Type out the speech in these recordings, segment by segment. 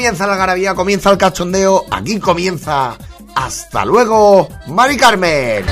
Comienza la garabía, comienza el cachondeo, aquí comienza. Hasta luego, Mari Carmen.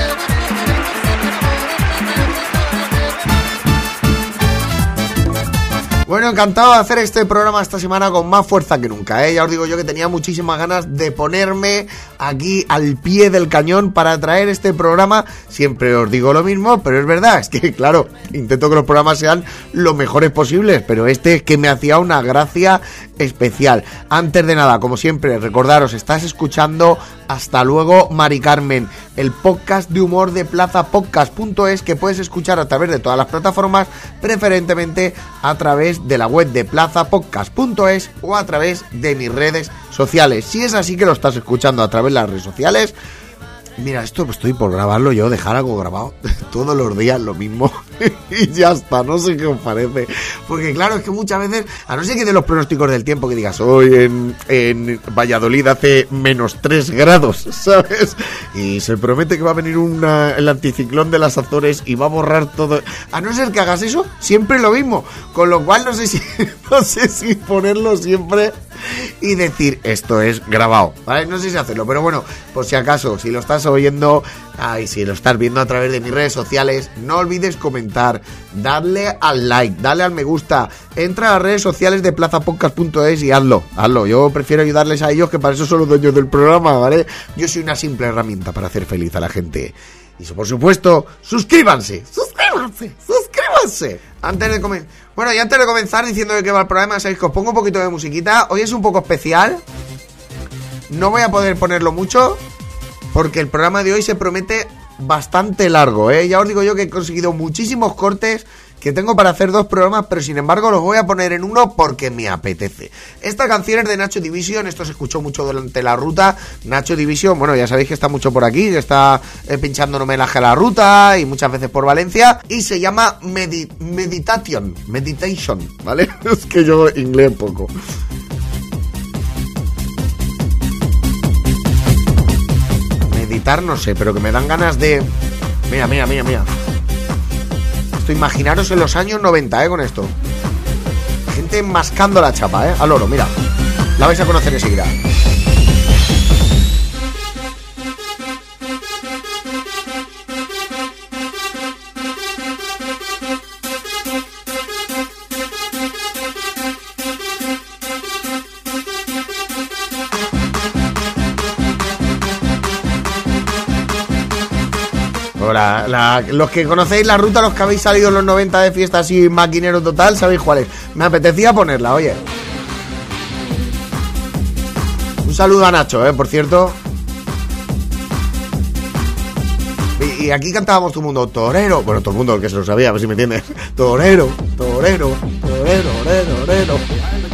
Bueno, encantado de hacer este programa esta semana con más fuerza que nunca, ¿eh? Ya os digo yo que tenía muchísimas ganas de ponerme aquí al pie del cañón para traer este programa. Siempre os digo lo mismo, pero es verdad, es que claro, intento que los programas sean lo mejores posibles, pero este es que me hacía una gracia especial. Antes de nada, como siempre, recordaros, estás escuchando Hasta luego, Mari Carmen, el podcast de humor de plazapodcast.es que puedes escuchar a través de todas las plataformas, preferentemente a través de la web de plazapodcast.es o a través de mis redes sociales. Si es así que lo estás escuchando a través de las redes sociales, Mira, esto estoy por grabarlo yo, dejar algo grabado todos los días lo mismo y ya está, no sé qué os parece. Porque claro, es que muchas veces, a no ser que de los pronósticos del tiempo que digas, hoy en, Valladolid hace menos 3 grados, ¿sabes? Y se promete que va a venir una, el anticiclón de las Azores y va a borrar todo. A no ser que hagas eso, siempre lo mismo. Con lo cual no sé si, no sé si ponerlo siempre y decir esto es grabado, ¿vale? No sé si hacerlo, pero bueno, por si acaso, si lo estás oyendo, ay, si lo estás viendo a través de mis redes sociales, no olvides comentar, darle al like, darle al me gusta, entra a las redes sociales de plazapodcast.es y hazlo, hazlo. Yo prefiero ayudarles a ellos que para eso son los dueños del programa, ¿vale? Yo soy una simple herramienta para hacer feliz a la gente. Y por supuesto, suscríbanse, suscríbanse, suscríbanse. Antes de. Bueno, y antes de comenzar diciendo de qué va el programa, sabéis que os pongo un poquito de musiquita. Hoy es un poco especial. No voy a poder ponerlo mucho. Porque el programa de hoy se promete bastante largo, ¿eh? Ya os digo yo que he conseguido muchísimos cortes que tengo para hacer dos programas, pero sin embargo los voy a poner en uno porque me apetece. Esta canción es de Nacho Division, esto se escuchó mucho durante la ruta. Nacho Division, bueno, ya sabéis que está mucho por aquí, que está eh, pinchando un homenaje a la ruta y muchas veces por Valencia. Y se llama Medi Meditation, Meditation, ¿vale? es que yo inglés poco. Meditar no sé, pero que me dan ganas de... Mira, mira, mira, mira. Imaginaros en los años 90, ¿eh? Con esto. Gente mascando la chapa, ¿eh? Al oro, mira. La vais a conocer enseguida. Los que conocéis la ruta, los que habéis salido en los 90 de fiesta así maquinero total, sabéis cuál es. Me apetecía ponerla, oye. Un saludo a Nacho, eh, por cierto. Y, y aquí cantábamos todo el mundo, torero. Bueno, todo el mundo que se lo sabía, a ver si me entiendes. Torero, torero, torero, torero, torero.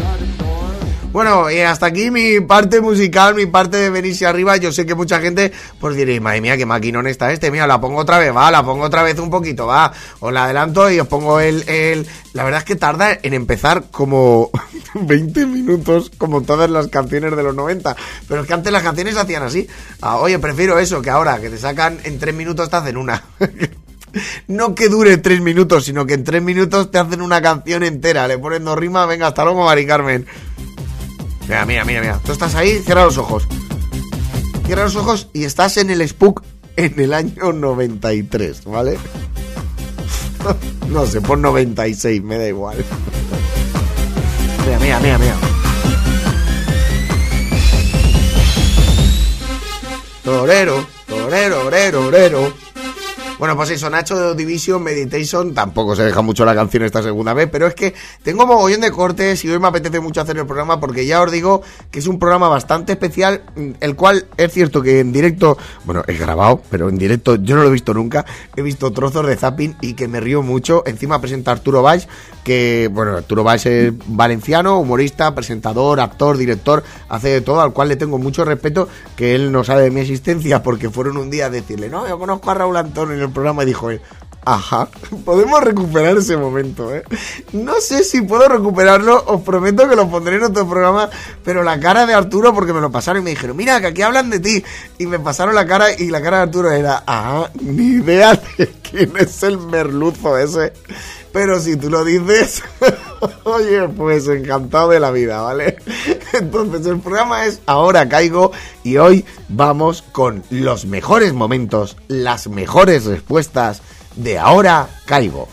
Bueno, y hasta aquí mi parte musical, mi parte de venirse arriba. Yo sé que mucha gente, pues diréis, madre mía, qué maquinón está este. Mira, la pongo otra vez, va, la pongo otra vez un poquito, va. Os la adelanto y os pongo el. el... La verdad es que tarda en empezar como 20 minutos, como todas las canciones de los 90. Pero es que antes las canciones hacían así. Ah, oye, prefiero eso que ahora, que te sacan en 3 minutos, te hacen una. No que dure tres minutos, sino que en tres minutos te hacen una canción entera. Le ponen dos rimas, venga, hasta luego, Mari Carmen. Mira, mira, mira, mira. Tú estás ahí, cierra los ojos. Cierra los ojos y estás en el Spook en el año 93, ¿vale? No sé, por 96, me da igual. Mira, mira, mira, mira. Torero, torero, torero, torero. Bueno, pues eso, Nacho Division Meditation, tampoco se deja mucho la canción esta segunda vez, pero es que tengo mogollón de cortes y hoy me apetece mucho hacer el programa porque ya os digo que es un programa bastante especial, el cual es cierto que en directo, bueno, es grabado, pero en directo yo no lo he visto nunca, he visto trozos de zapping y que me río mucho. Encima presenta Arturo Valls, que, bueno, Arturo Valls es valenciano, humorista, presentador, actor, director, hace de todo, al cual le tengo mucho respeto, que él no sabe de mi existencia porque fueron un día a decirle, no, yo conozco a Raúl Antón en el programa y dijo Ajá. Podemos recuperar ese momento, ¿eh? No sé si puedo recuperarlo, os prometo que lo pondré en otro programa, pero la cara de Arturo, porque me lo pasaron y me dijeron, mira, que aquí hablan de ti. Y me pasaron la cara y la cara de Arturo era, ajá, ni idea de quién es el merluzo ese. Pero si tú lo dices, oye, pues encantado de la vida, ¿vale? Entonces el programa es Ahora Caigo y hoy vamos con los mejores momentos, las mejores respuestas de Ahora Caigo.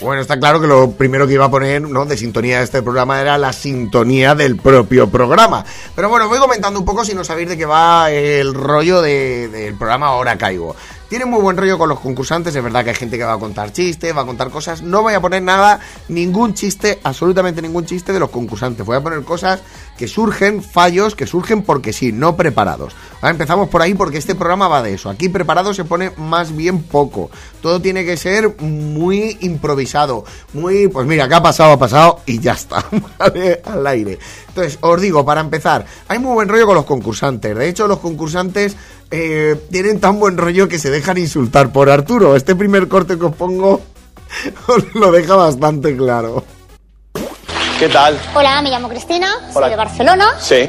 Bueno, está claro que lo primero que iba a poner ¿no? de sintonía de este programa era la sintonía del propio programa. Pero bueno, voy comentando un poco si no sabéis de qué va el rollo de- del programa Ahora Caigo. Tiene muy buen rollo con los concursantes, es verdad que hay gente que va a contar chistes, va a contar cosas. No voy a poner nada, ningún chiste, absolutamente ningún chiste de los concursantes. Voy a poner cosas que surgen, fallos que surgen porque sí, no preparados. Ahora empezamos por ahí porque este programa va de eso. Aquí preparado se pone más bien poco. Todo tiene que ser muy improvisado, muy, pues mira, ¿qué ha pasado? Ha pasado y ya está, ¿vale? Al aire. Entonces, os digo, para empezar, hay muy buen rollo con los concursantes. De hecho, los concursantes eh, tienen tan buen rollo que se dejan insultar por Arturo. Este primer corte que os pongo os lo deja bastante claro. ¿Qué tal? Hola, me llamo Cristina, Hola. soy de Barcelona. Sí.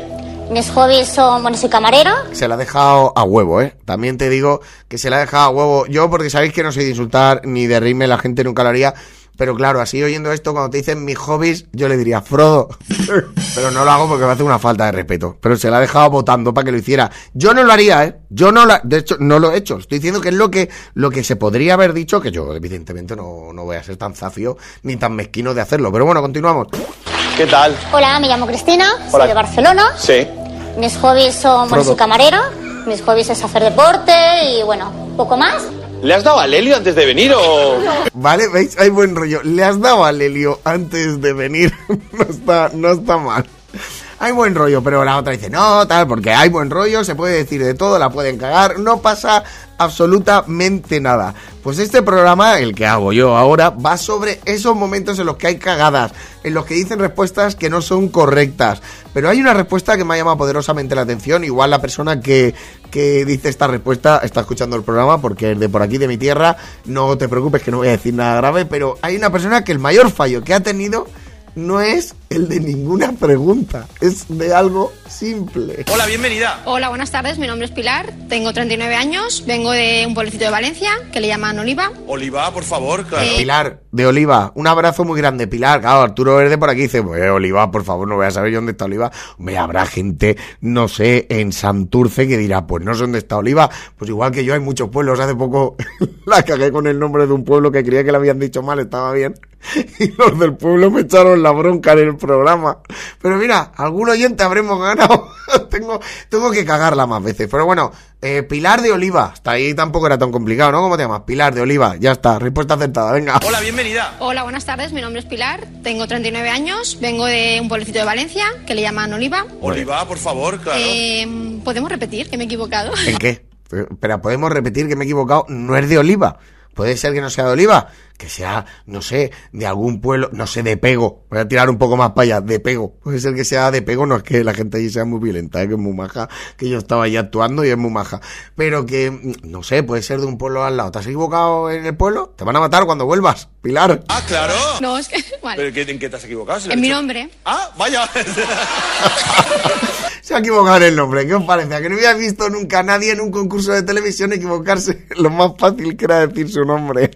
Mis hobbies son, bueno, soy camarera. Se la ha dejado a huevo, ¿eh? También te digo que se la ha dejado a huevo. Yo, porque sabéis que no soy de insultar ni de reírme, la gente nunca lo haría. Pero claro, así oyendo esto, cuando te dicen mis hobbies, yo le diría, Frodo. Pero no lo hago porque me hace una falta de respeto. Pero se la ha dejado votando para que lo hiciera. Yo no lo haría, ¿eh? Yo no la, de hecho, no lo he hecho. Estoy diciendo que es lo que, lo que se podría haber dicho, que yo, evidentemente, no, no voy a ser tan zafio ni tan mezquino de hacerlo. Pero bueno, continuamos. ¿Qué tal? Hola, me llamo Cristina, Hola. soy de Barcelona. Sí. Mis hobbies son, bueno, soy camarera. Mis hobbies es hacer deporte y, bueno, poco más. ¿Le has dado a Lelio antes de venir o...? Vale, ¿veis? Hay buen rollo. Le has dado a Lelio antes de venir. no, está, no está mal. Hay buen rollo, pero la otra dice, no, tal, porque hay buen rollo, se puede decir de todo, la pueden cagar, no pasa absolutamente nada. Pues este programa, el que hago yo ahora, va sobre esos momentos en los que hay cagadas, en los que dicen respuestas que no son correctas. Pero hay una respuesta que me ha llamado poderosamente la atención, igual la persona que, que dice esta respuesta está escuchando el programa porque es de por aquí, de mi tierra, no te preocupes que no voy a decir nada grave, pero hay una persona que el mayor fallo que ha tenido no es el de ninguna pregunta, es de algo simple. Hola, bienvenida. Hola, buenas tardes. Mi nombre es Pilar. Tengo 39 años. Vengo de un pueblecito de Valencia que le llaman Oliva. Oliva, por favor, claro. Eh, Pilar, de Oliva, un abrazo muy grande, Pilar. Claro, Arturo Verde por aquí dice, pues Oliva, por favor, no voy a saber yo dónde está Oliva. Me habrá gente, no sé, en Santurce que dirá, pues no sé dónde está Oliva. Pues igual que yo, hay muchos pueblos. Hace poco la cagué con el nombre de un pueblo que creía que le habían dicho mal, estaba bien. Y los del pueblo me echaron la bronca en el programa. Pero mira, algún oyente habremos ganado. tengo, tengo que cagarla más veces. Pero bueno, eh, Pilar de Oliva. Hasta ahí tampoco era tan complicado, ¿no? ¿Cómo te llamas? Pilar de Oliva. Ya está, respuesta acertada. Venga. Hola, bienvenida. Hola, buenas tardes. Mi nombre es Pilar. Tengo 39 años. Vengo de un pueblecito de Valencia que le llaman Oliva. Oliva, por favor, claro. Eh, ¿Podemos repetir que me he equivocado? ¿En qué? Espera, podemos repetir que me he equivocado. No es de Oliva. Puede ser que no sea de Oliva, que sea, no sé, de algún pueblo, no sé, de Pego. Voy a tirar un poco más para allá, de Pego. Puede ser que sea de Pego, no es que la gente allí sea muy violenta, ¿eh? que es muy maja, que yo estaba allí actuando y es muy maja. Pero que, mm, no sé, puede ser de un pueblo al lado. ¿Te has equivocado en el pueblo? Te van a matar cuando vuelvas, Pilar. Ah, claro. No, es que. Vale. ¿Pero qué- en qué te has equivocado? Si En mi nombre. Ah, vaya. Se ha equivocado en el nombre, ¿qué os parece? ¿A que no había visto nunca a nadie en un concurso de televisión equivocarse lo más fácil que era decir su nombre.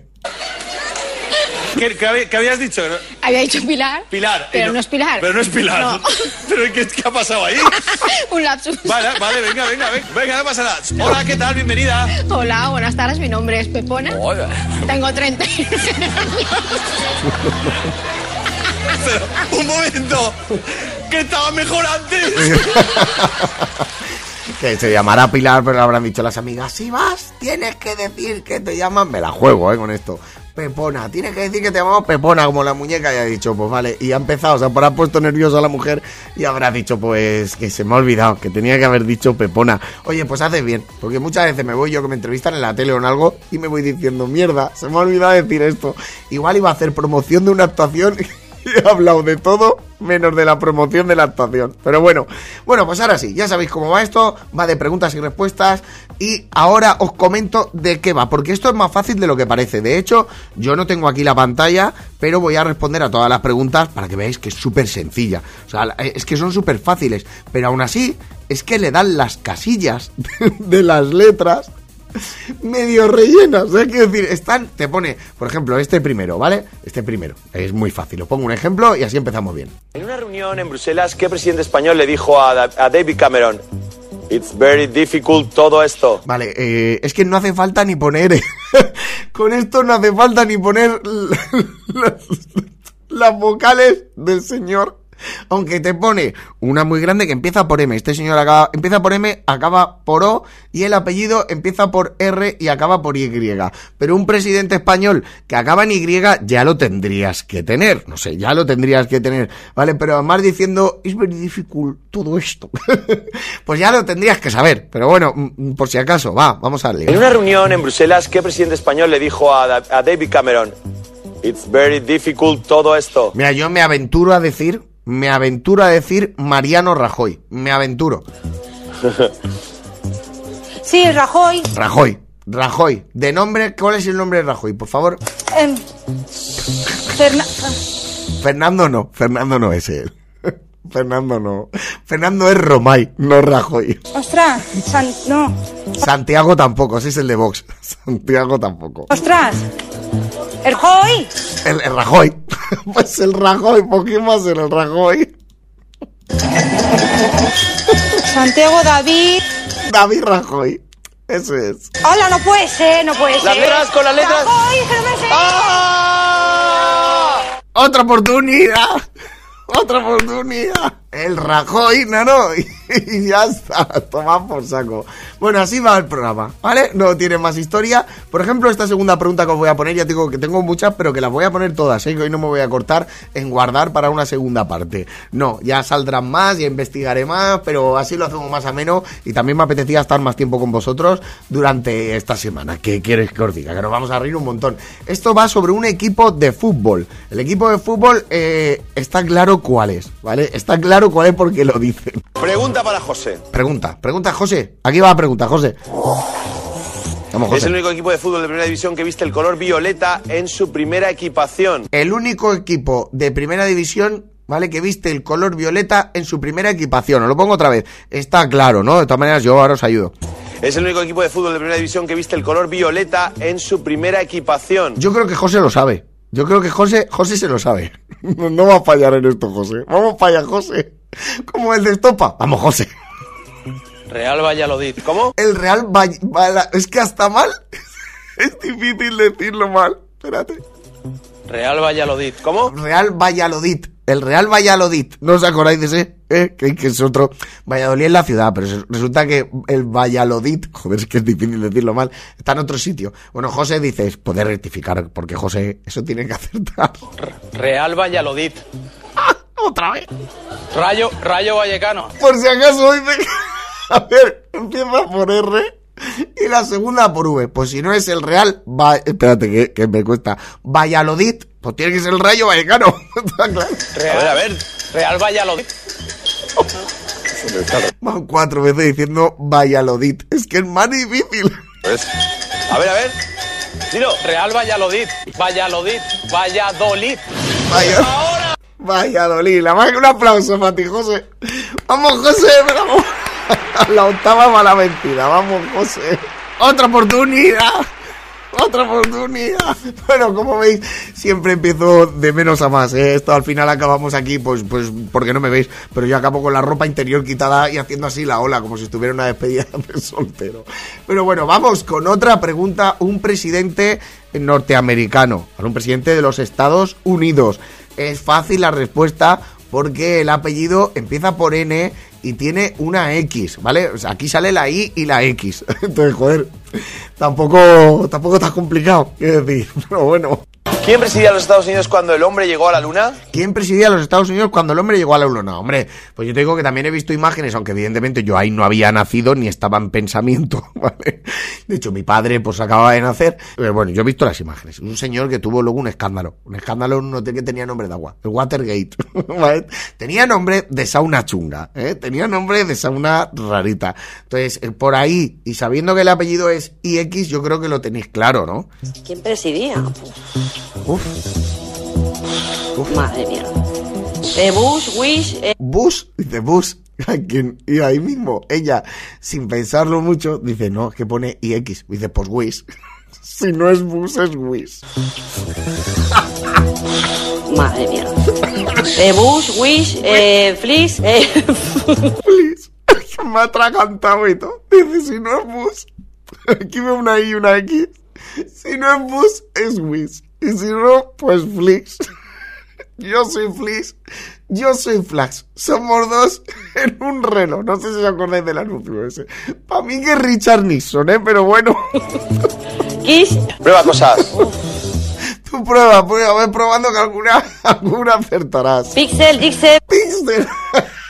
¿Qué, qué habí- qué habías dicho? Había dicho Pilar. Pilar. Pero no, es Pilar. Pero no es Pilar. No. ¿Pero qué, qué ha pasado ahí? un lapsus. Vale, vale, venga, venga, venga, venga, no pasa nada. Hola, ¿qué tal? Bienvenida. Hola, buenas tardes. Mi nombre es Pepona. Hola. Tengo 39 Un momento. Que estaba mejor antes. Que se llamará Pilar, pero le habrán dicho las amigas, si vas, tienes que decir que te llaman, me la juego, eh, con esto. Pepona, tienes que decir que te llamamos Pepona, como la muñeca, y ha dicho, pues vale, y ha empezado, o sea, por ha puesto nerviosa a la mujer y habrá dicho, pues, que se me ha olvidado, que tenía que haber dicho Pepona. Oye, pues haces bien, porque muchas veces me voy yo que me entrevistan en la tele o en algo y me voy diciendo, mierda, se me ha olvidado decir esto. Igual iba a hacer promoción de una actuación He hablado de todo menos de la promoción de la actuación. Pero bueno, bueno, pues ahora sí, ya sabéis cómo va esto, va de preguntas y respuestas y ahora os comento de qué va, porque esto es más fácil de lo que parece. De hecho, yo no tengo aquí la pantalla, pero voy a responder a todas las preguntas para que veáis que es súper sencilla. O sea, es que son súper fáciles, pero aún así es que le dan las casillas de las letras medio rellenas. Es decir, están, te pone, por ejemplo, este primero, ¿vale? Este primero, es muy fácil. Os pongo un ejemplo y así empezamos bien. En una reunión en Bruselas, ¿qué presidente español le dijo a, Da- a David Cameron? It's very difficult todo esto. Vale, eh, es que no hace falta ni poner. Con esto no hace falta ni poner las vocales del señor. Aunque te pone una muy grande que empieza por M. Este señor acaba, empieza por M, acaba por O. Y el apellido empieza por R y acaba por Y. Pero un presidente español que acaba en Y ya lo tendrías que tener. No sé, ya lo tendrías que tener. Vale, pero además diciendo, es very difficult todo esto. pues ya lo tendrías que saber. Pero bueno, mm, por si acaso, va, vamos a En leer. una reunión en Bruselas, ¿qué presidente español le dijo a, a David Cameron? It's very difficult todo esto. Mira, yo me aventuro a decir, me aventuro a decir Mariano Rajoy. Me aventuro. Sí, Rajoy. Rajoy. Rajoy. De nombre, ¿cuál es el nombre de Rajoy? Por favor. Ferna- Fernando no. Fernando no es él. Fernando no. Fernando es Romay, no Rajoy. ostras, San- no. Santiago tampoco, ese es el de Vox. Santiago tampoco. Ostras. El Joy. El, el Rajoy. Pues el Rajoy, ¿por qué más el Rajoy? Santiago David. David Rajoy. Eso es. Hola, no puede ser, no puede ser. Las letras con las letras. Rajoy, que no me sé. ¡Ah! Otra oportunidad. Otra oportunidad. El Rajoy, no, no. Y ya está. Toma por saco. Bueno, así va el programa, ¿vale? No tiene más historia. Por ejemplo, esta segunda pregunta que os voy a poner, ya digo que tengo muchas, pero que las voy a poner todas, ¿eh? Que hoy no me voy a cortar en guardar para una segunda parte. No, ya saldrán más, ya investigaré más, pero así lo hacemos más ameno. Y también me apetecía estar más tiempo con vosotros durante esta semana. ¿Qué quieres que os diga? Que nos vamos a reír un montón. Esto va sobre un equipo de fútbol. El equipo de fútbol eh, está claro cuál es, ¿vale? Está claro cuál es porque lo dicen. Pregunta para José. Pregunta, pregunta, José. Aquí va la pregunta, José. Vamos, Es el José. único equipo de fútbol de primera división que viste el color violeta en su primera equipación. El único equipo de primera división, ¿vale? Que viste el color violeta en su primera equipación. Os lo pongo otra vez. Está claro, ¿no? De todas maneras, yo ahora os ayudo. Es el único equipo de fútbol de primera división que viste el color violeta en su primera equipación. Yo creo que José lo sabe. Yo creo que José, José se lo sabe. No, no va a fallar en esto, José. Vamos para allá, José. Como el de Estopa. Vamos, José. Real Valladolid. ¿Cómo? El Real Valle... Vala- Es que hasta mal. Es difícil decirlo mal. Espérate. Real Valladolid. ¿Cómo? Real Valladolid. El Real Valladolid. ¿No os acordáis de ese? ¿Eh? Que, que es otro. Valladolid es la ciudad, pero resulta que el Valladolid, joder, es que es difícil decirlo mal, está en otro sitio. Bueno, José dices, poder rectificar, porque José, eso tiene que acertar. Real Valladolid. Otra vez. Rayo, Rayo Vallecano. Por si acaso dice que- A ver, empieza por R y la segunda por V. Pues si no es el Real, va... espérate que, que me cuesta. Valladolid, pues tiene que ser el Rayo Vallecano. Está claro. Real, A ver, a ver. Real Valladolid. Van cuatro veces diciendo Valladolid. Es que es más difícil. A ver, a ver. Dilo. Real Valladolid. Valladolid. Valladolid. Vaya- Valladolid. La más que un aplauso para ti, José. Vamos, José, vamos. La octava va la mentira. Vamos, José. Otra oportunidad. Otra oportunidad. Bueno, como veis, siempre empiezo de menos a más. ¿eh? Esto al final acabamos aquí, pues, pues porque no me veis. Pero yo acabo con la ropa interior quitada y haciendo así la ola, como si estuviera una despedida de soltero. Pero bueno, vamos con otra pregunta. Un presidente norteamericano, un presidente de los Estados Unidos. Es fácil la respuesta porque el apellido empieza por N y tiene una X, ¿vale? O sea, aquí sale la I y la X. Entonces, joder, tampoco, tampoco está complicado, quiero decir. Pero bueno. ¿Quién presidía los Estados Unidos cuando el hombre llegó a la luna? ¿Quién presidía los Estados Unidos cuando el hombre llegó a la luna? Hombre, pues yo te digo que también he visto imágenes, aunque evidentemente yo ahí no había nacido ni estaba en pensamiento, ¿vale? De hecho, mi padre pues acababa de nacer. Pero bueno, yo he visto las imágenes. Un señor que tuvo luego un escándalo. Un escándalo en un hotel que tenía nombre de agua. El Watergate. ¿vale? Tenía nombre de sauna chunga, ¿eh? Tenía nombre de sauna rarita. Entonces, eh, por ahí, y sabiendo que el apellido es IX, yo creo que lo tenéis claro, ¿no? ¿Quién presidía? Uf. Madre mía. Eh, Bush, Wish, eh, Bush, dice Bush, a quien- y ahí mismo ella, sin pensarlo mucho, dice, no, que pone IX, dice, pues Wish. Si no es Bush, es Wish. madre mía. Eh, Bush, Wish, eh, Fliss, eh. Me ha atragantado y todo. Dice, si no es Bush, aquí veo una I y una X. Si no es Bush, es Wish. Y si no, pues Flix. Yo soy Flix. Yo soy Flax. Somos dos en un reloj. No sé si os acordáis del anuncio ese. Para mí que es Richard Nixon, ¿eh? Pero bueno. Kiss, Prueba cosas. Tú prueba, prueba, ve probando que alguna, alguna acertarás. Pixel, Dixel, Pixel.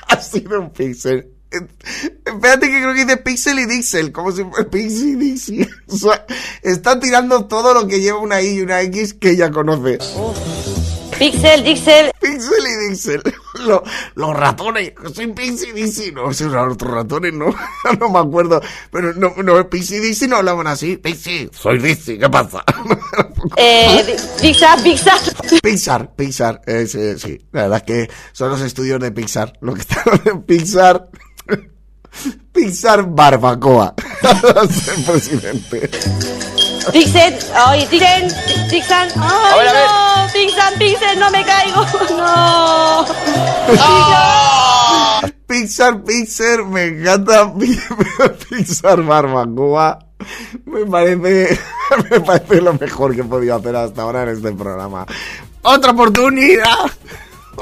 ha sido un pixel. Espérate que creo que dice pixel y dixel, como si fuera pixel y dixel. O sea, está tirando todo lo que lleva una I y una X que ella conoce. Pixel, Dixel, Pixel y dixel. Lo- los ratones. Soy pixel y dixel. No, los otros ratones no. No me acuerdo. Pero no, no, pixel y dixel no hablaban así. Pixel, soy dixel, ¿qué pasa? eh, Pixar, Pixar. Pixar, Pixar, eh, sí, sí, la verdad es que son los estudios de Pixar, lo que están en Pixar, Pixar Barbacoa, ser presidente. Dixel, oye, Dixel, Dixon, ay no, Pixar, Pixel, no me caigo, no. Pixar, Pixar, me encanta Pixar Barbacoa, me parece, me parece lo mejor que he podido hacer hasta ahora en este programa. ¡Otra oportunidad!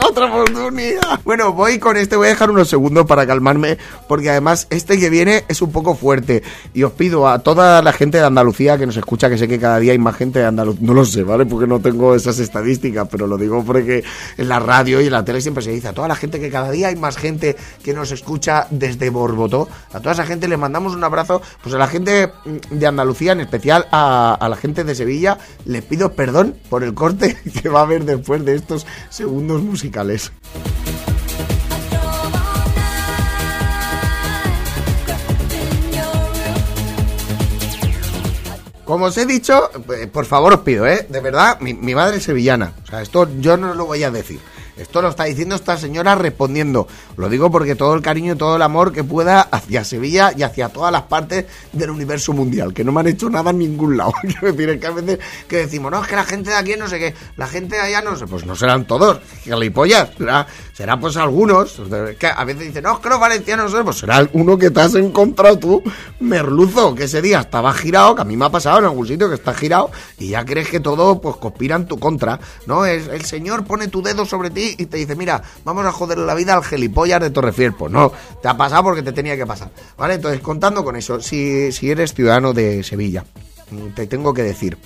¡Otra oportunidad! Bueno, voy con este, voy a dejar unos segundos para calmarme, porque además este que viene es un poco fuerte. Y os pido a toda la gente de Andalucía que nos escucha, que sé que cada día hay más gente de Andalucía, no lo sé, ¿vale? Porque no tengo esas estadísticas, pero lo digo porque en la radio y en la tele siempre se dice a toda la gente que cada día hay más gente que nos escucha desde Borbotó. A toda esa gente le mandamos un abrazo, pues a la gente de Andalucía, en especial a la gente de Sevilla, les pido perdón por el corte que va a haber después de estos segundos musicales. Como os he dicho, eh, por favor os pido, ¿eh? De verdad, mi, mi madre es sevillana. O sea, esto yo no lo voy a decir. Esto lo está diciendo esta señora respondiendo. Lo digo porque todo el cariño y todo el amor que pueda hacia Sevilla y hacia todas las partes del universo mundial, que no me han hecho nada en ningún lado. Quiero decir, es que a veces que decimos, no, es que la gente de aquí no sé qué, la gente de allá no sé, pues no serán todos, gilipollas, será, será pues algunos. A veces dicen, no, es que los valencianos pues será uno que te has encontrado tú, merluzo, que ese día estaba girado, que a mí me ha pasado en algún sitio que está girado, y ya crees que todo pues conspira en tu contra, ¿no? Es, el señor pone tu dedo sobre ti y te dice, mira, vamos a joder la vida al gilipollas de Torrefiel. Pues no, te ha pasado porque te tenía que pasar. ¿Vale? Entonces, contando con eso, si, si eres ciudadano de Sevilla, mm, te tengo que decir,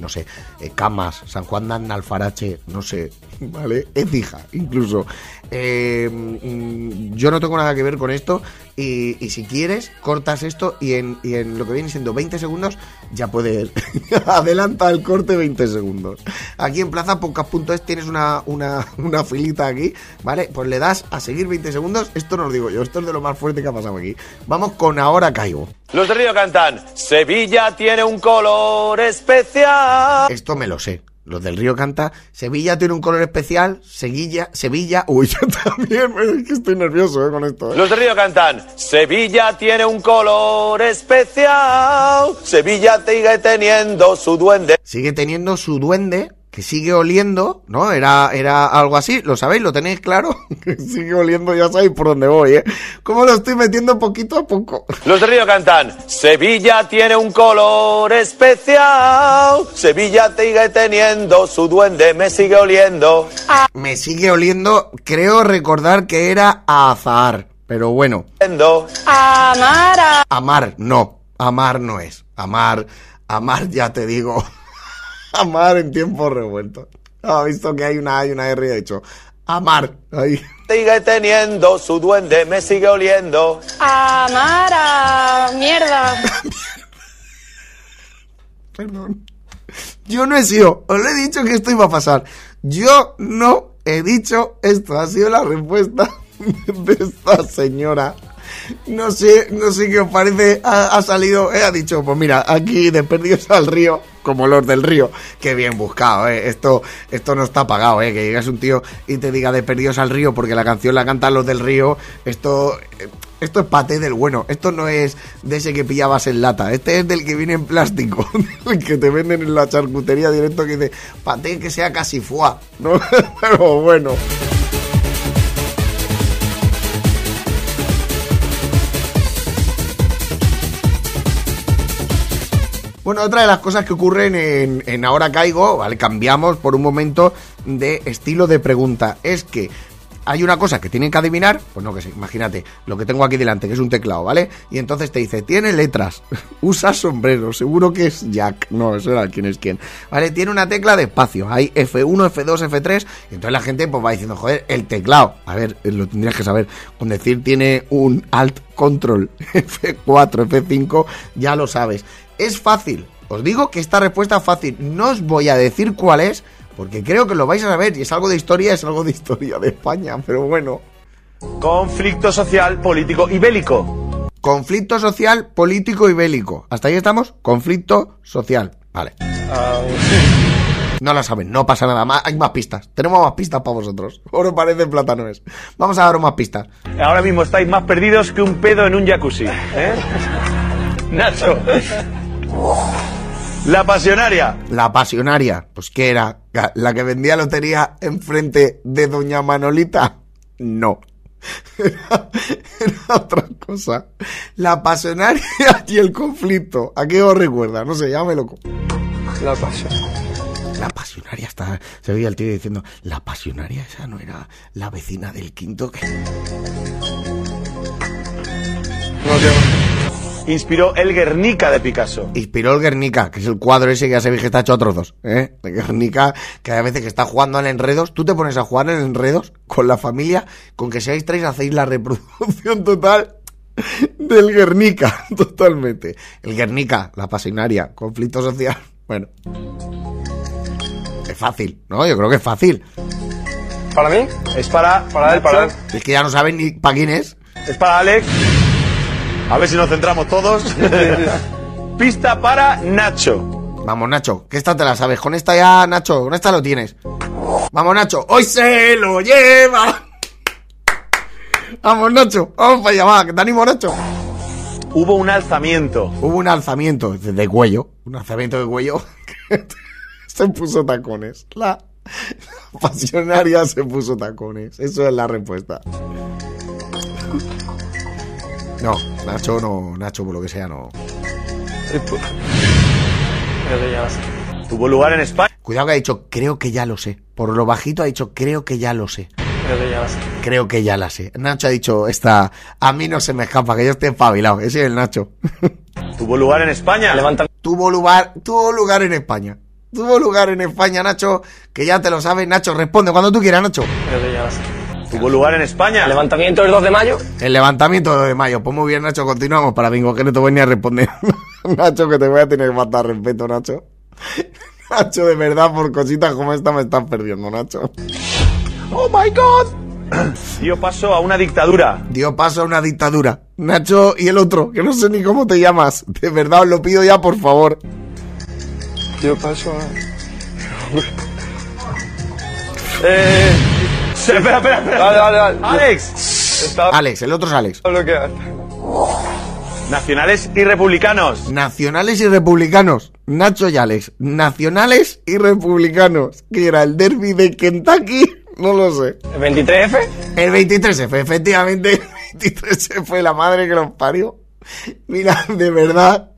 no sé, eh, Camas, San Juan de Alfarache, no sé, ¿vale? Écija, incluso. Eh, mm, yo no tengo nada que ver con esto y, y si quieres, cortas esto y en, y en lo que viene siendo 20 segundos ya puedes... Adelanta el corte 20 segundos. Aquí en plazapodcast.es tienes una, una, una filita aquí, ¿vale? Pues le das a seguir 20 segundos. Esto no lo digo yo, esto es de lo más fuerte que ha pasado aquí. Vamos con Ahora Caigo. Los de Río cantan, Sevilla tiene un color especial. Esto me lo sé. Los del Río canta, Sevilla tiene un color especial, Sevilla, Sevilla, uy, yo también, es que estoy nervioso eh, con esto. eh. Los de Río cantan, Sevilla tiene un color especial. Sevilla sigue teniendo su duende. Sigue teniendo su duende, que sigue oliendo, ¿no? Era, era algo así, ¿lo sabéis? ¿Lo tenéis claro? Que sigue oliendo, ya sabéis por dónde voy, ¿eh? ¿Cómo lo estoy metiendo poquito a poco? Los de Río cantan, Sevilla tiene un color especial. Sevilla sigue teniendo su duende, me sigue oliendo. Me sigue oliendo, creo recordar que era a azahar, pero bueno. oliendo. Amar, no. Amar no es. Amar, amar ya te digo. Amar en tiempos revueltos. Ha visto que hay una, hay una R y ha dicho, amar. Ahí. Sigue teniendo su duende, me sigue oliendo. Amara, mierda. Perdón. Yo no he sido, os lo he dicho que esto iba a pasar. Yo no he dicho esto. Ha sido la respuesta de esta señora. No sé, no sé qué os parece. Ha, ha salido, eh, ha dicho, pues mira, aquí de perdidos al río, como los del río. Qué bien buscado, eh. Esto, esto no está pagado, eh. Que llegas un tío y te diga de perdidos al río porque la canción la cantan los del río. Esto, eh, esto es paté del bueno. Esto no es de ese que pillabas en lata. Este es del que viene en plástico. El que te venden en la charcutería directo que dice paté que sea casi. ¿no? Pero bueno. Bueno, otra de las cosas que ocurren en, Ahora Caigo, ¿vale? Cambiamos por un momento de estilo de pregunta. Es que hay una cosa que tienen que adivinar, pues no que sé, imagínate, lo que tengo aquí delante, que es un teclado, ¿vale? Y entonces te dice, tiene letras, usa sombrero, seguro que es Jack, no, eso era quién es quién, ¿vale? Tiene una tecla de espacio, hay F1, F2, F3, y entonces la gente pues va diciendo, joder, el teclado, a ver, eh, lo tendrías que saber, con decir tiene un Alt Control F4, F5, ya lo sabes. Es fácil, os digo que esta respuesta es fácil, no os voy a decir cuál es, porque creo que lo vais a saber y es algo de historia, es algo de historia de España, pero bueno. Conflicto social, político y bélico. Conflicto social, político y bélico. ¿Hasta ahí estamos? Conflicto social. Vale. No la saben, no pasa nada más. Hay más pistas. Tenemos más pistas para vosotros. Oro parece plátano es. Vamos a daros más pistas. Ahora mismo estáis más perdidos que un pedo en un jacuzzi. ¿eh? Nacho. La pasionaria. La pasionaria. Pues ¿qué era? ¿La que vendía lotería enfrente de Doña Manolita? No. Era, era otra cosa. La pasionaria y el conflicto. ¿A qué os recuerda? No sé, ya me loco. La pasión. La pasionaria está. Se veía el tío diciendo, la pasionaria esa no era la vecina del quinto que. No. Inspiró el Guernica de Picasso. Inspiró el Guernica, que es el cuadro ese que ya se ve que está hecho a trozos, ¿eh? El Guernica, que a veces que está jugando al enredos, tú te pones a jugar en enredos con la familia, con que seáis tres hacéis la reproducción total del Guernica, totalmente. El Guernica, la pasionaria, conflicto social, bueno. Es fácil, ¿no? Yo creo que es fácil. ¿Para mí? Es para. Para él, para él. Es que ya no saben ni para quién es. Es para Alex. A ver si nos centramos todos. Pista para Nacho. Vamos, Nacho, que esta te la sabes. Con esta ya, Nacho, con esta lo tienes. Vamos, Nacho, hoy se lo lleva. Vamos, Nacho, vamos para allá, va, que te animo, Nacho. Hubo un alzamiento. Hubo un alzamiento de de cuello, un alzamiento de cuello. se puso tacones. La, la pasionaria se puso tacones. Eso es la respuesta. No, Nacho no, Nacho por lo que sea no. Creo que ya lo sé. Tuvo lugar en España. Cuidado que ha dicho, creo que ya lo sé. Por lo bajito ha dicho, creo que ya lo sé. Creo que ya lo sé. Creo que ya la sé. Nacho ha dicho, esta, a mí no se me escapa, que yo esté espabilado. Ese es el Nacho. Tuvo lugar en España. Levanta. tuvo lugar, tuvo lugar en España. Tuvo lugar en España, Nacho, que ya te lo sabes. Nacho, responde cuando tú quieras, Nacho. Creo que ya lo sé. Tuvo lugar en España. Levantamiento del 2 de mayo. El levantamiento de mayo. Pues muy bien, Nacho, continuamos para bingo, que no te voy ni a responder. Nacho, que te voy a tener que faltar respeto, Nacho. Nacho, de verdad, por cositas como esta me estás perdiendo, Nacho. ¡Oh my god! Dio paso a una dictadura. Dio paso a una dictadura. Nacho y el otro, que no sé ni cómo te llamas. De verdad, os lo pido ya, por favor. Yo paso a. Eh. Espera, espera, espera. Dale, dale, dale. Alex. Está Alex, el otro es Alex. bloqueado. Nacionales y republicanos. Nacionales y republicanos. Nacho y Alex. Nacionales y republicanos. Que era el derby de Kentucky. No lo sé. ¿El 23F? El 23F, efectivamente. El 23F, la madre que los parió. Mira, de verdad.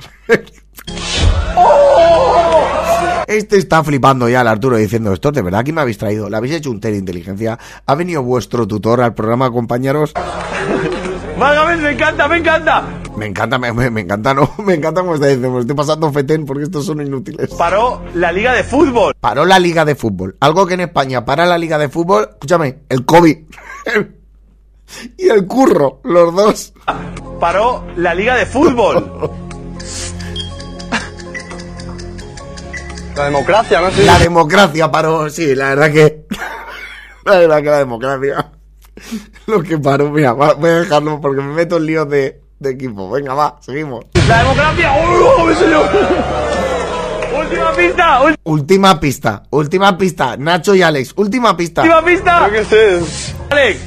Este está flipando ya el Arturo diciendo esto, de verdad que me habéis traído. ¿Le habéis hecho un test de inteligencia? ¿Ha venido vuestro tutor al programa, compañeros? Válgame, me encanta, me encanta. Me encanta, me, me- me encanta, no, me encanta como está diciendo, me estoy pasando fetén porque estos son inútiles. Paró la liga de fútbol. Paró la liga de fútbol. Algo que en España para la liga de fútbol, escúchame, el COVID. y el curro, los dos. Paró la liga de fútbol. La democracia, no sé. La democracia paró, sí, la verdad que. La verdad que la democracia. Lo que paró, mira, va- voy a dejarlo porque me meto en líos de, de equipo. Venga, va, seguimos. La democracia. ¡Oh, mi señor! Última pista. Última pista, última pista. Nacho y Alex, última pista. Última pista. Sé. Alex.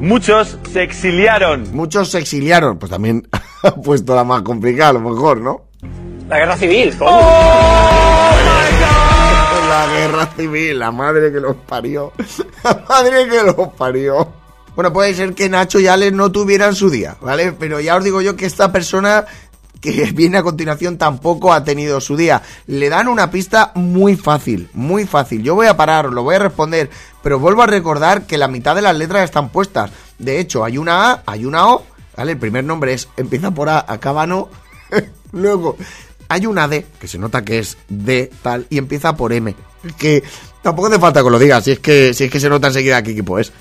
Muchos se exiliaron. Muchos se exiliaron. Pues también ha puesto la más complicada, a lo mejor, ¿no? La guerra civil, coño. La guerra civil, la madre que los parió. La madre que los parió. Bueno, puede ser que Nacho y Alex no tuvieran su día, ¿vale? Pero ya os digo yo que esta persona que viene a continuación tampoco ha tenido su día. Le dan una pista muy fácil, muy fácil. Yo voy a parar, lo voy a responder, pero vuelvo a recordar que la mitad de las letras están puestas. De hecho, hay una A, hay una O, ¿vale? El primer nombre es, empieza por A, acaba no. Luego, hay una D, que se nota que es D, tal, y empieza por M. Que tampoco hace falta que lo diga, si es que, si es que se nota enseguida qué equipo es.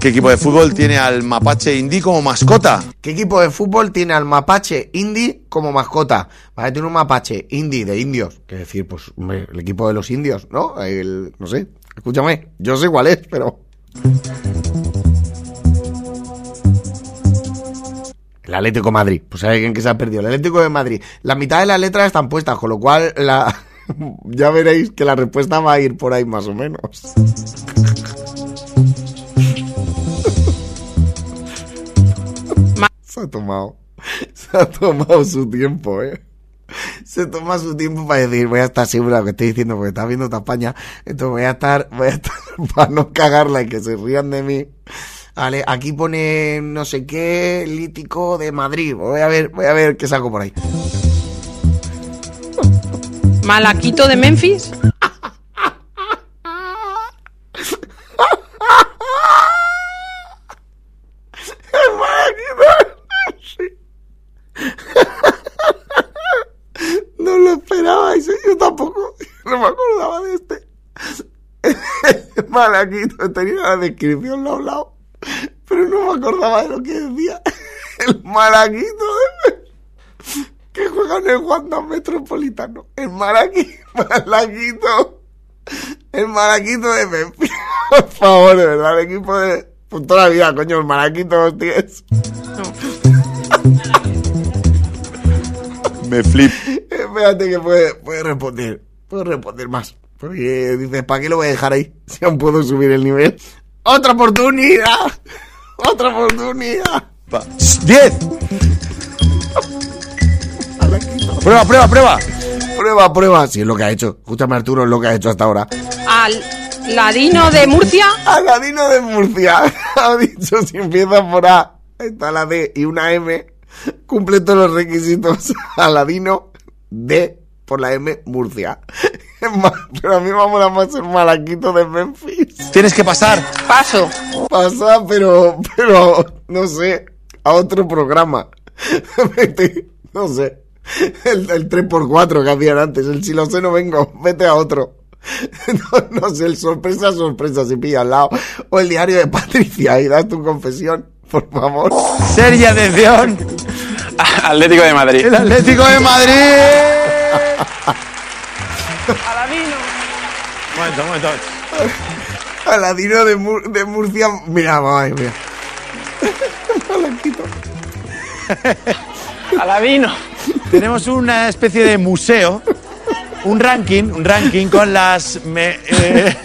¿Qué equipo de fútbol tiene al mapache indí como mascota? ¿Qué equipo de fútbol tiene al mapache indie como mascota? Vale, tiene un mapache indie de indios. Que decir, pues, hombre, el equipo de los indios, ¿no? El, no sé, escúchame, yo sé cuál es, pero... El Atlético de Madrid. Pues hay alguien que se ha perdido. El Atlético de Madrid. La mitad de las letras están puestas, con lo cual la... ya veréis que la respuesta va a ir por ahí más o menos. Se ha tomado. Se ha tomado su tiempo, eh. Se toma su tiempo para decir, voy a estar seguro de lo que estoy diciendo porque está viendo esta España. Entonces voy a estar, voy a estar para no cagarla y que se rían de mí. Vale, aquí pone no sé qué lítico de Madrid. Voy a ver, voy a ver qué saco por ahí. Malaquito de Memphis. No lo esperabais, ¿eh? yo tampoco. No me acordaba de este. Malaquito, tenía la descripción lo hablado, pero no me acordaba de lo que decía. El Malaquito de... que juega en el Wanda Metropolitano. El Malaquito. El Malaquito de Memphis. Por favor, de verdad, el equipo de... Pues toda la vida, coño, el Malaquito, hostias. Me flip. Espérate que puede, puede responder. Puedo responder más. Porque dices, ¿para qué lo voy a dejar ahí? Si aún puedo subir el nivel. ¡Otra oportunidad! ¡Otra oportunidad! Va. ¡Diez! Prueba, prueba, prueba. Prueba, prueba. Sí, es lo que ha hecho. Escúchame, Arturo, es lo que ha hecho hasta ahora. Al Ladino de Murcia. Aladino de Murcia. Ha dicho, si empieza por A, está la D y una M, cumple todos los requisitos. Aladino D por la M, Murcia. Pero a mí me mola más el malaquito de Memphis. Tienes que pasar. Paso. Pasa, pero, pero, no sé, a otro programa. Vete, no sé. El, el 3x4 que hacían antes, el si lo sé no vengo, vete a otro. No, no sé, el sorpresa, sorpresa, si pilla al lado. O el diario de Patricia y das tu confesión, por favor. Seria atención. Atlético de Madrid. El Atlético de Madrid. Momento, momento. Aladino de, Mur- de Murcia, mira, mira. Malaquito. Aladino. Tenemos una especie de museo, un ranking, un ranking con las me- eh,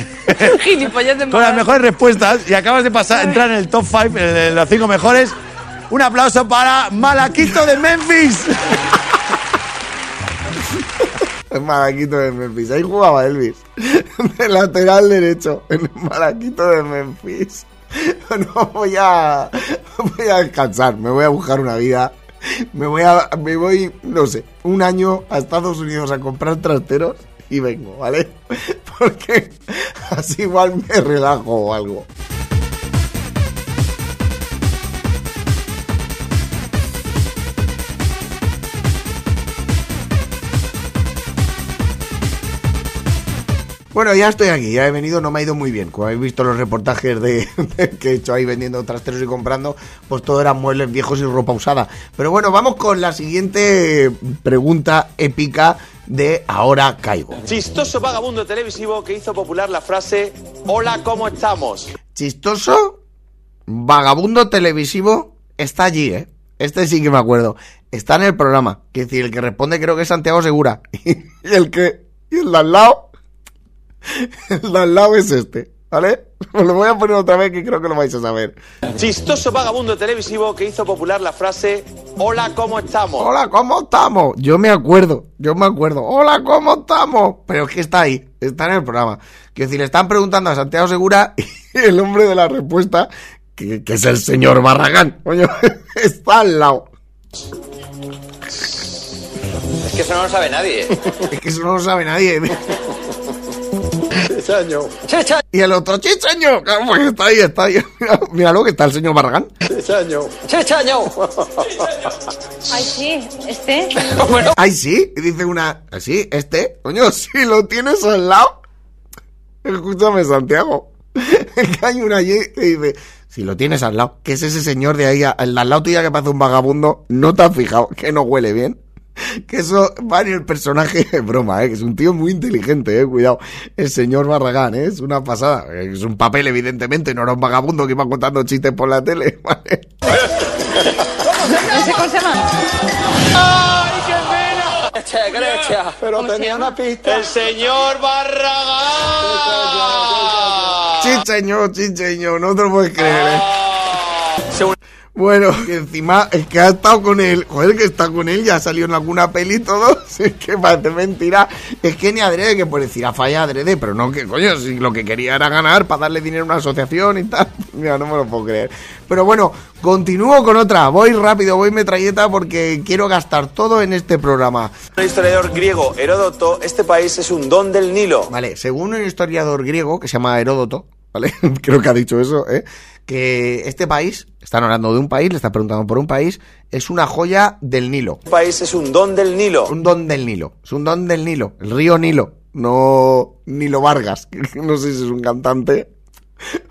con las mejores respuestas y acabas de pasar entrar en el top 5 de los cinco mejores. Un aplauso para Malaquito de Memphis. El Malaquito de Memphis. Ahí jugaba Elvis. De lateral derecho. En el Malaquito de Memphis. No voy a. Voy a descansar. Me voy a buscar una vida. Me voy a. Me voy, no sé, un año a Estados Unidos a comprar trasteros y vengo, ¿vale? Porque así igual me relajo o algo. Bueno, ya estoy aquí, ya he venido, no me ha ido muy bien. Como habéis visto los reportajes de, de que he hecho ahí vendiendo trasteros y comprando, pues todo eran muebles viejos y ropa usada. Pero bueno, vamos con la siguiente pregunta épica de Ahora Caigo. Chistoso vagabundo televisivo que hizo popular la frase Hola, ¿cómo estamos? Chistoso, vagabundo televisivo, está allí, ¿eh? Este sí que me acuerdo. Está en el programa. Es decir, el que responde creo que es Santiago Segura. Y el que... Y el de al lado... El al lado es este, ¿vale? Os lo voy a poner otra vez que creo que lo vais a saber. Chistoso vagabundo televisivo que hizo popular la frase Hola, ¿cómo estamos? Hola, ¿cómo estamos? Yo me acuerdo, yo me acuerdo. Hola, ¿cómo estamos? Pero es que está ahí, está en el programa. Quiero decir, le están preguntando a Santiago Segura y el hombre de la respuesta, que, que es el señor Barragán, coño, está al lado. Es que eso no lo sabe nadie. Es que eso no lo sabe nadie. Chichaño. Y el otro, chichaño, claro, pues está ahí, está ahí. Mira, míralo que está el señor Barragán. Chichaño. ¡Chechaño! Ay, sí, este. Ay, sí, y dice una, así, este, coño, si lo tienes al lado. Escúchame, Santiago. Que hay una allí que dice, si lo tienes al lado, que es ese señor de ahí, al al lado tuya que parece un vagabundo, no te has fijado que no huele bien. Que eso va en el personaje de broma, ¿eh? que es un tío muy inteligente, eh, cuidado. El señor Barragán, ¿eh? es una pasada. Es un papel, evidentemente, no era un vagabundo que iba contando chistes por la tele, ¿vale? ¿Ese cómo se llama? Che, grecia. Pero tenía una pista. El señor Barragán. Sí, señor, sí, señor, no te lo puedes creer, ¿eh? Según- Bueno, que encima es que ha estado con él, joder, que está con él, ya salió en alguna peli y todo, es que parece mentira, es que ni adrede, que por decir a falla adrede, pero no que coño, si lo que quería era ganar para darle dinero a una asociación y tal, mira, no me lo puedo creer. Pero bueno, continúo con otra, voy rápido, voy metralleta porque quiero gastar todo en este programa. el historiador griego Heródoto, este país es un don del Nilo. Vale, según un historiador griego que se llama Heródoto, ¿vale? Creo que ha dicho eso, ¿eh? Que este país, están hablando de un país, le están preguntando por un país, es una joya del Nilo. Este país es un don del Nilo. Un don del Nilo. Es un don del Nilo. El río Nilo. No Nilo Vargas. No sé si es un cantante.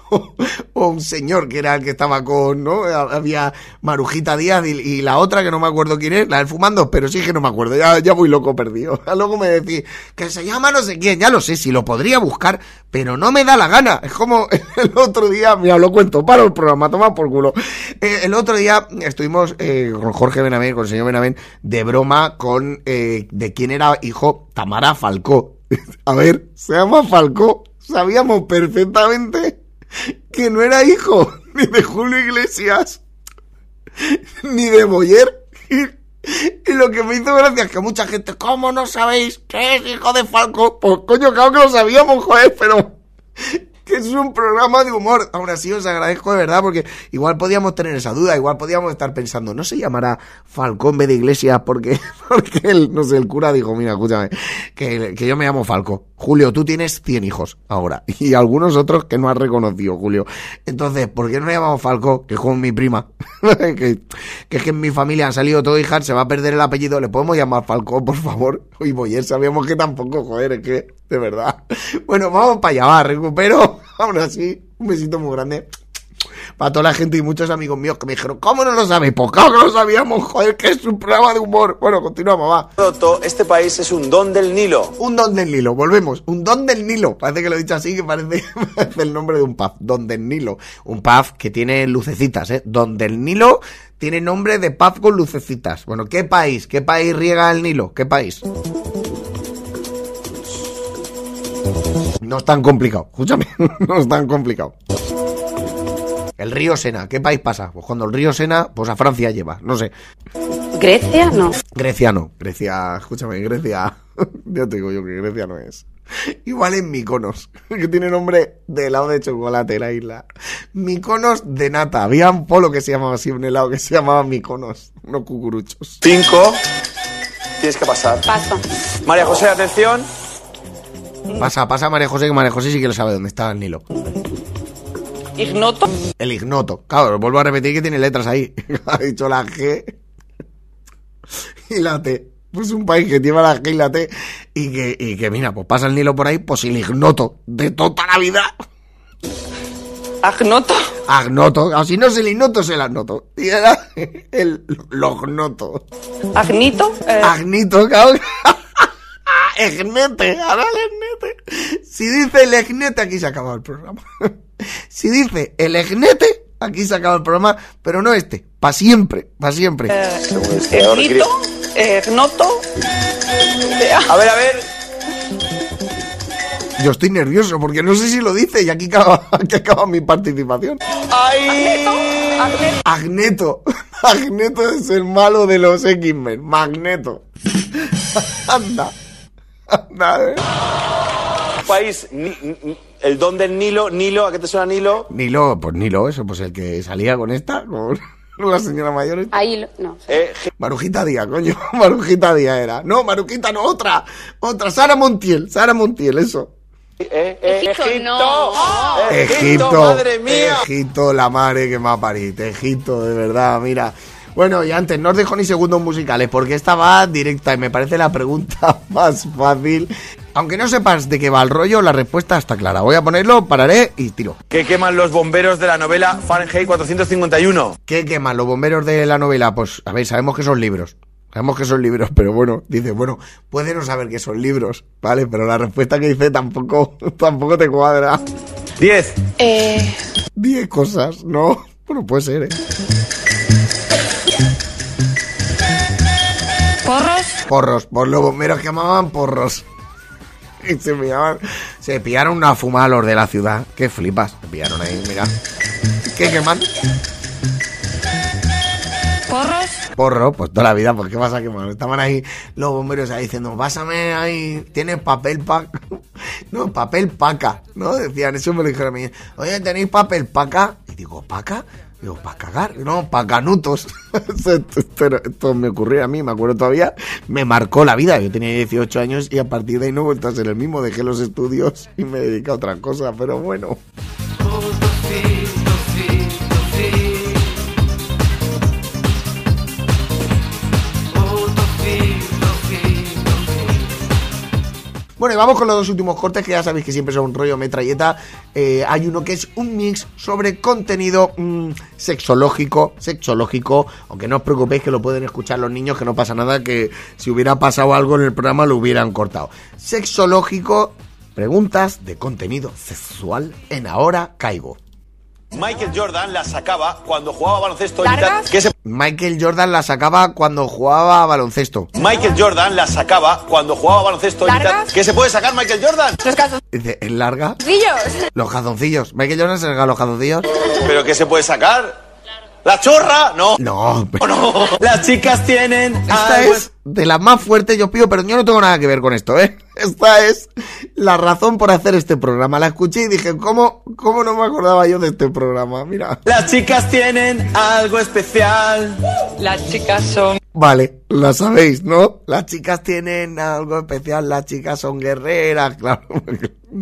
Un señor que era el que estaba con, ¿no? Había Marujita Díaz y, y la otra que no me acuerdo quién es, la del fumando, pero sí que no me acuerdo, ya, ya voy loco perdido. Luego me decís que se llama no sé quién, ya lo sé, si lo podría buscar, pero no me da la gana. Es como el otro día, mira, lo cuento, paro el programa, toma por culo. Eh, el otro día estuvimos eh, con Jorge Benavén, con el señor Benavén, de broma con eh, de quién era hijo Tamara Falcó. A ver, se llama Falcó. Sabíamos perfectamente que no era hijo ni de Julio Iglesias ni de Boyer. Y, lo que me hizo gracia es que mucha gente, ¿cómo no sabéis que es hijo de Falco? Pues coño, claro que lo sabíamos, joder, pero que es un programa de humor. Aún así os agradezco de verdad porque igual podíamos tener esa duda, igual podíamos estar pensando, ¿no se llamará Falcó en vez de Iglesias? Porque, porque el, no sé, el cura dijo, mira, escúchame, que, que yo me llamo Falco. Julio, tú tienes 100 hijos ahora y algunos otros que no has reconocido, Julio. Entonces, ¿por qué no me llamamos Falco? Que es como mi prima. que, es que en mi familia han salido todo hijas, se va a perder el apellido. ¿Le podemos llamar Falco, por favor? Y Boyer sabíamos que tampoco, joder, es que, de verdad. Bueno, vamos para allá, va, recupero. Aún así, un besito muy grande. Para toda la gente y muchos amigos míos que me dijeron, ¿cómo no lo sabéis? Pues claro que lo sabíamos, joder, que es un programa de humor. Bueno, continuamos, va. Este país es un don del Nilo. Un don del Nilo, volvemos. Un don del Nilo. Parece que lo he dicho así, que parece, parece el nombre de un pub. Don del Nilo. Un pub que tiene lucecitas, ¿eh? Don del Nilo tiene nombre de pub con lucecitas. Bueno, ¿qué país? ¿Qué país riega el Nilo? ¿Qué país? No es tan complicado. Escúchame, no es tan complicado. El río Sena, ¿qué país pasa? Pues cuando el río Sena, pues a Francia lleva, no sé. ¿Grecia? No. Grecia no, Grecia, escúchame, Grecia, ya te digo yo que Grecia no es. Igual en Mykonos, que tiene nombre de helado de chocolate la isla. Mykonos de nata, había un polo que se llamaba así, un helado que se llamaba Mykonos, unos cucuruchos. Cinco. Tienes que pasar. Paso. María José, atención. Pasa, pasa María José, que María José sí que lo sabe dónde está el Nilo. Ignoto. El ignoto, claro, vuelvo a repetir que tiene letras ahí. ha dicho la G y la T. Pues un país que lleva la G y la T. y que, y que mira, pues pasa el Nilo por ahí, pues el ignoto de toda la vida. Agnoto. Agnoto, así no es el ignoto, es el agnoto. Y era el lognoto. Agnito. eh, Agnito, cabrón. Egnete, ahora el. Si dice el egnete, aquí se acaba el programa. Si dice el egnete, aquí se acaba el programa, pero no este, para siempre, para siempre. Egnito. Egnoto. A ver, a ver. Yo estoy nervioso porque no sé si lo dice y aquí acaba, aquí acaba mi participación. ¡Ay! Agneto. Agneto es el malo de los X-Men. Magneto. Anda. Anda, eh. País, ni- ni- el don del Nilo, Nilo, ¿a qué te suena Nilo? Nilo, pues Nilo, eso, pues el que salía con esta, con la señora mayor. esta. Ahí, lo- no. Eh, Marujita Díaz, coño. Marujita Díaz era. No, Marujita no, otra. Otra. Sara Montiel. Sara Montiel, eso. eh, eh, Egipto, Egipto. no. Egipto, madre mía. Egipto, la madre que me ha parido. Egipto, de verdad, mira. Bueno, y antes, no os dejo ni segundos musicales, porque esta va directa y me parece la pregunta más fácil. Aunque no sepas de qué va el rollo, la respuesta está clara. Voy a ponerlo, pararé y tiro. Que queman los bomberos de la novela Fahrenheit 451. ¿Qué queman los bomberos de la novela? Pues, a ver, sabemos que son libros. Sabemos que son libros, pero bueno, dice, bueno, puede no saber que son libros, ¿vale? Pero la respuesta que dice tampoco, tampoco te cuadra. 10. Eh, Diez cosas, ¿no? Bueno, puede ser, ¿eh? ¿Porros? Porros, por los bomberos que llamaban porros. Y se pillaban, se pillaron una fumada los de la ciudad. Qué flipas, se pillaron ahí, mira. ¿Qué queman? ¿Porros? Porro, pues toda la vida, pues qué vas a quemar. Estaban ahí los bomberos ahí diciendo, pásame ahí, tienes papel paca. No, papel paca, ¿no? Decían, eso me lo dijeron a mí. Oye, ¿tenéis papel paca? Y digo, ¿paca? Digo, ¿para cagar? No, para canutos. esto, esto- me ocurrió a mí, me acuerdo todavía. Me marcó la vida. Yo tenía 18 años y a partir de ahí no he vuelto a ser el mismo. Dejé los estudios y me dediqué a otra cosa, pero bueno. Bueno, y vamos con los dos últimos cortes que ya sabéis que siempre son un rollo metralleta. Eh, hay uno que es un mix sobre contenido mm, sexológico, sexológico, aunque no os preocupéis que lo pueden escuchar los niños, que no pasa nada, que si hubiera pasado algo en el programa lo hubieran cortado. Sexológico, preguntas de contenido sexual en Ahora Caigo. Michael Jordan la sacaba cuando jugaba baloncesto. y ¿Largas? tal. ¿Qué se- Michael Jordan la sacaba cuando jugaba a baloncesto. Michael Jordan la sacaba cuando jugaba baloncesto. ¿Largas? ¿Qué se puede sacar Michael Jordan? Los calzoncillos. ¿es larga? Los calzoncillos. Michael Jordan se saca los calzoncillos. ¿Pero qué se puede sacar? ¿La chorra? No. No, pero- No. Las chicas tienen Esta algo es de las más fuertes, yo pido, pero yo no tengo nada que ver con esto, ¿eh? Esta es la razón por hacer este programa. La escuché y dije, ¿cómo, cómo no me acordaba yo de este programa? Mira. Las chicas tienen algo especial. Las chicas son. Vale, la sabéis, ¿no? Las chicas tienen algo especial, las chicas son guerreras, claro.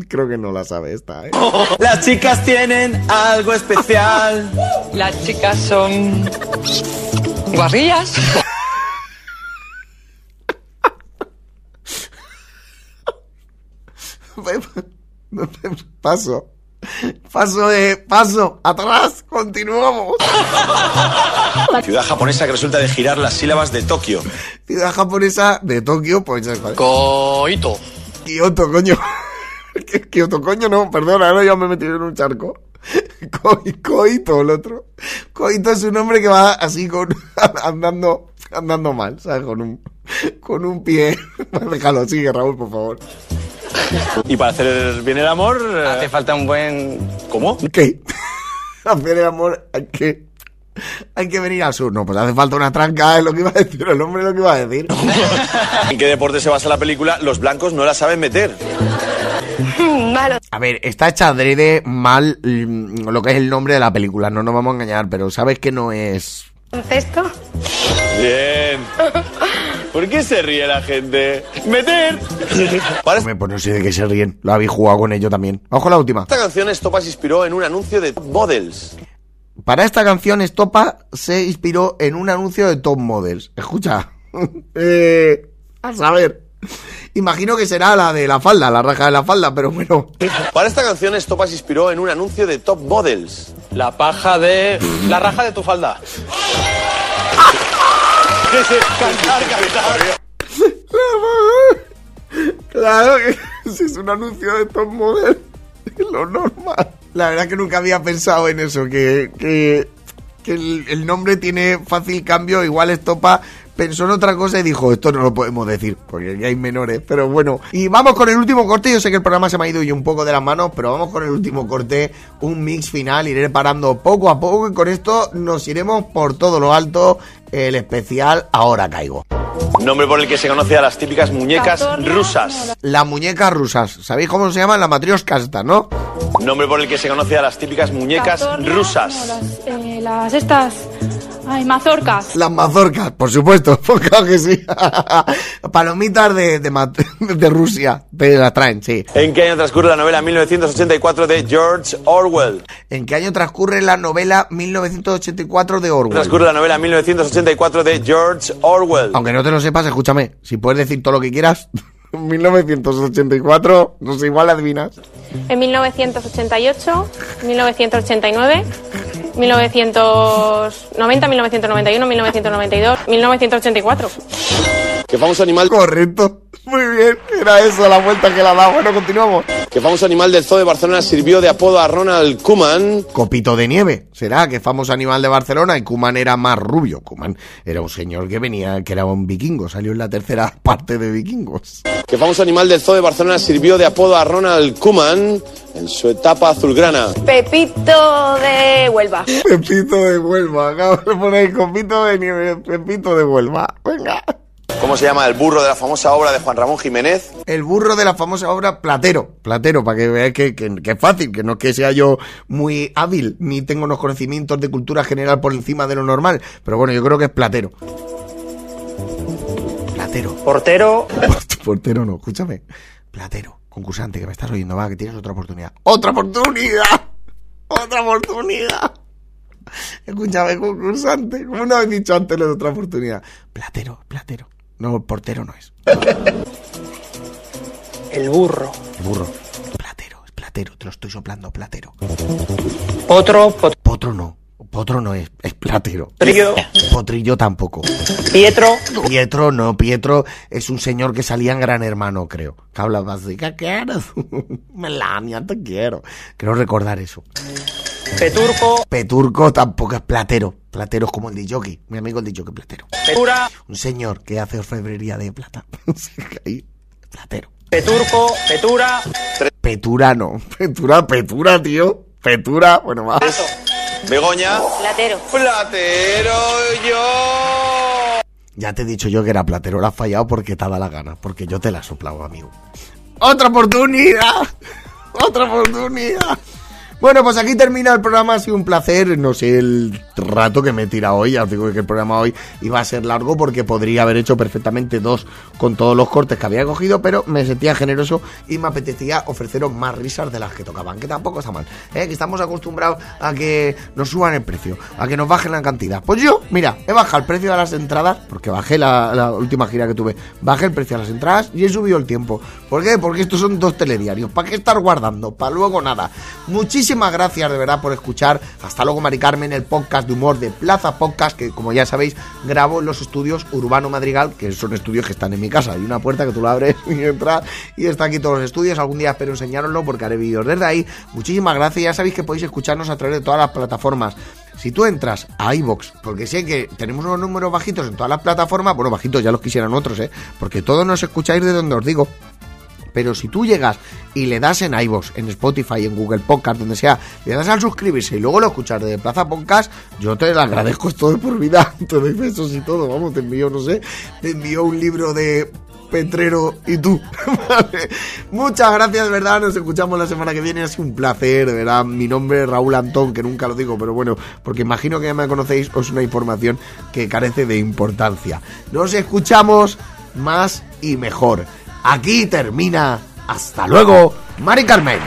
Creo que no la sabe esta, ¿eh? Las chicas tienen algo especial. Las chicas son. Guarrillas. Paso. Paso de... Paso. Atrás. Continuamos. Ciudad japonesa que resulta de girar las sílabas de Tokio. Ciudad japonesa de Tokio, pues... ya está. Coito. Kioto, coño. ¿Qué- Kioto, coño, no, perdona, ahora ya me he metido en un charco. Coi- Coito, el otro. Coito es un hombre que va así con andando andando mal, ¿sabes? Con un con un pie. Déjalo, sigue, Raúl, por favor. Y para hacer bien el amor. eh, Hace falta un buen. ¿Cómo? ¿Qué? Hacer el amor hay que hay que venir al sur. No, pues hace falta una tranca, es lo que iba a decir el hombre, es lo que iba a decir. ¿En qué deporte se basa la película? Los blancos no la saben meter. Malo. A ver, está hecha adrede mal mm, lo que es el nombre de la película, no nos vamos a engañar, pero sabes que no es ¿Cesto? Bien. ¿Por qué se ríe la gente? ¡Meter! Para Hombre, pues no sé de qué se ríen. Lo habéis jugado con ello también. Vamos con la última. esta canción Estopa se inspiró en un anuncio de Top Models. Para esta canción, Estopa se inspiró en un anuncio de Top Models. Escucha. eh, a saber. Imagino que será la de la falda, la raja de la falda, pero bueno. Para esta canción, Estopa se inspiró en un anuncio de Top Models. La paja de. La raja de tu falda. Cantar, cantar. Claro que si es un anuncio de top model, es lo normal. La verdad que nunca había pensado en eso, que, que, el, nombre tiene fácil cambio, igual Estopa pensó en otra cosa y dijo, esto no lo podemos decir, porque ya hay menores, pero bueno. Y vamos con el último corte, yo sé que el programa se me ha ido y un poco de las manos, pero vamos con el último corte, un mix final, iré parando poco a poco y con esto nos iremos por todo lo alto, el especial Ahora Caigo. Nombre por el que se conoce a las típicas muñecas rusas. Las muñecas rusas, ¿sabéis cómo se llaman? La matrioska esta, ¿no? Nombre por el que se conoce a las típicas muñecas rusas. Las, eh, las estas. Ay, mazorcas. Las mazorcas, por supuesto, pues claro que sí. Palomitas de, de, de Rusia, te las traen, sí. ¿En qué año transcurre la novela 1984 de George Orwell? ¿En qué año transcurre la novela 1984 de Orwell? Transcurre la novela 1984 de George Orwell. Aunque no te lo sepas, escúchame, si puedes decir todo lo que quieras. 1984, no sé, igual adivinas. En 1988, 1989, 1990, 1991, 1992, 1984. ¿Qué famoso animal, Correcto. Muy bien, era eso la vuelta que la da. Bueno, continuamos. qué famoso animal del zoo de Barcelona sirvió de apodo a Ronald Koeman? Copito de nieve, será que famoso animal de Barcelona y Kuman era más rubio. Kuman era un señor que venía, que era un vikingo, salió en la tercera parte de vikingos. ¿Qué famoso animal del zoo de Barcelona sirvió de apodo a Ronald Koeman en su etapa azulgrana? Pepito de Huelva. Pepito de Huelva, acabo de poner copito de nieve, Pepito de Huelva. Venga. ¿Cómo se llama el burro de la famosa obra de Juan Ramón Jiménez? El burro de la famosa obra Platero. Platero, para que veáis que, que- que es fácil, que no es que sea yo muy hábil, ni tengo unos conocimientos de cultura general por encima de lo normal. Pero bueno, yo creo que es Platero. Platero. Portero. Portero no, escúchame. Platero, concursante, que me estás oyendo, va, que tienes otra oportunidad. ¡Otra oportunidad! ¡Otra oportunidad! Escúchame, concursante. ¿Cómo no habéis dicho antes lo de otra oportunidad? Platero, platero. No, portero no es. El burro. El burro. Platero, es platero, te lo estoy soplando, platero. Potro. pot- Potro no. Potro no es, es platero. Potrillo. Potrillo tampoco. Pietro. Pietro no, Pietro es un señor que salía en Gran Hermano, creo. Que hablaba así, ¿qué quieres? Melania, te quiero. Quiero recordar eso. Peturco. Peturco tampoco es platero. Platero es como el de jockey. Mi amigo el de jockey platero. Petura. Un señor que hace orfebrería de plata. Platero. Peturco. Petura. Petura no. Petura, Petura, tío. Petura, bueno, va. Begoña. Platero. Platero yo. Ya te he dicho yo que era platero, lo has fallado porque te da la gana, porque yo te la he soplado, amigo. ¡Otra oportunidad! ¡Otra oportunidad! Bueno, pues aquí termina el programa, ha sido un placer, no sé el rato que me he tirado hoy, ya os digo que el programa hoy iba a ser largo porque podría haber hecho perfectamente dos con todos los cortes que había cogido, pero me sentía generoso y me apetecía ofreceros más risas de las que tocaban, que tampoco está mal, ¿eh? que estamos acostumbrados a que nos suban el precio, a que nos bajen la cantidad. Pues yo, mira, he bajado el precio de las entradas, porque bajé la, la última gira que tuve, bajé el precio de las entradas y he subido el tiempo. ¿Por qué? Porque estos son dos telediarios, ¿para qué estar guardando? Para luego nada. Muchísimas gracias de verdad por escuchar. Hasta luego, Mari Carmen, el podcast de humor de Plaza Podcast, que como ya sabéis, grabo en los estudios Urbano Madrigal, que son estudios que están en mi casa. Hay una puerta que tú la abres y entras y está aquí todos los estudios. Algún día espero enseñároslo porque haré vídeos desde ahí. Muchísimas gracias. Ya sabéis que podéis escucharnos a través de todas las plataformas. Si tú entras a iBox, porque sé que tenemos unos números bajitos en todas las plataformas, bueno, bajitos ya los quisieran otros, ¿eh? Porque todos nos escucháis de donde os digo. Pero si tú llegas y le das en iVoox, en Spotify, en Google Podcast, donde sea, le das al suscribirse y luego lo escuchas de Plaza Podcast, yo te lo agradezco esto de por vida. Te doy besos y todo, vamos, te envío, no sé, te envío un libro de Petrero y tú. Vale. Muchas gracias, verdad. Nos escuchamos la semana que viene. Ha sido un placer, de verdad. Mi nombre es Raúl Antón, que nunca lo digo, pero bueno, porque imagino que ya me conocéis, os una información que carece de importancia. Nos escuchamos más y mejor. Aquí termina. Hasta luego, Mari Carmen.